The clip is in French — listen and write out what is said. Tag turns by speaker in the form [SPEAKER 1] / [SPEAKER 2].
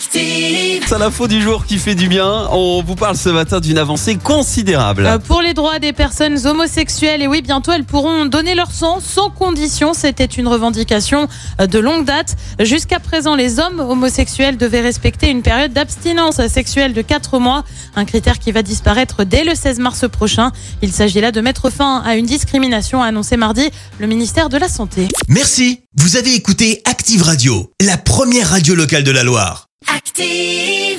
[SPEAKER 1] Active.
[SPEAKER 2] C'est l'info du jour qui fait du bien. On vous parle ce matin d'une avancée considérable.
[SPEAKER 3] Euh, pour les droits des personnes homosexuelles, et oui, bientôt elles pourront donner leur sang sans condition. C'était une revendication euh, de longue date. Jusqu'à présent, les hommes homosexuels devaient respecter une période d'abstinence sexuelle de 4 mois, un critère qui va disparaître dès le 16 mars prochain. Il s'agit là de mettre fin à une discrimination, a annoncé mardi le ministère de la Santé.
[SPEAKER 4] Merci. Vous avez écouté Active Radio, la première radio locale de la Loire.
[SPEAKER 1] Active.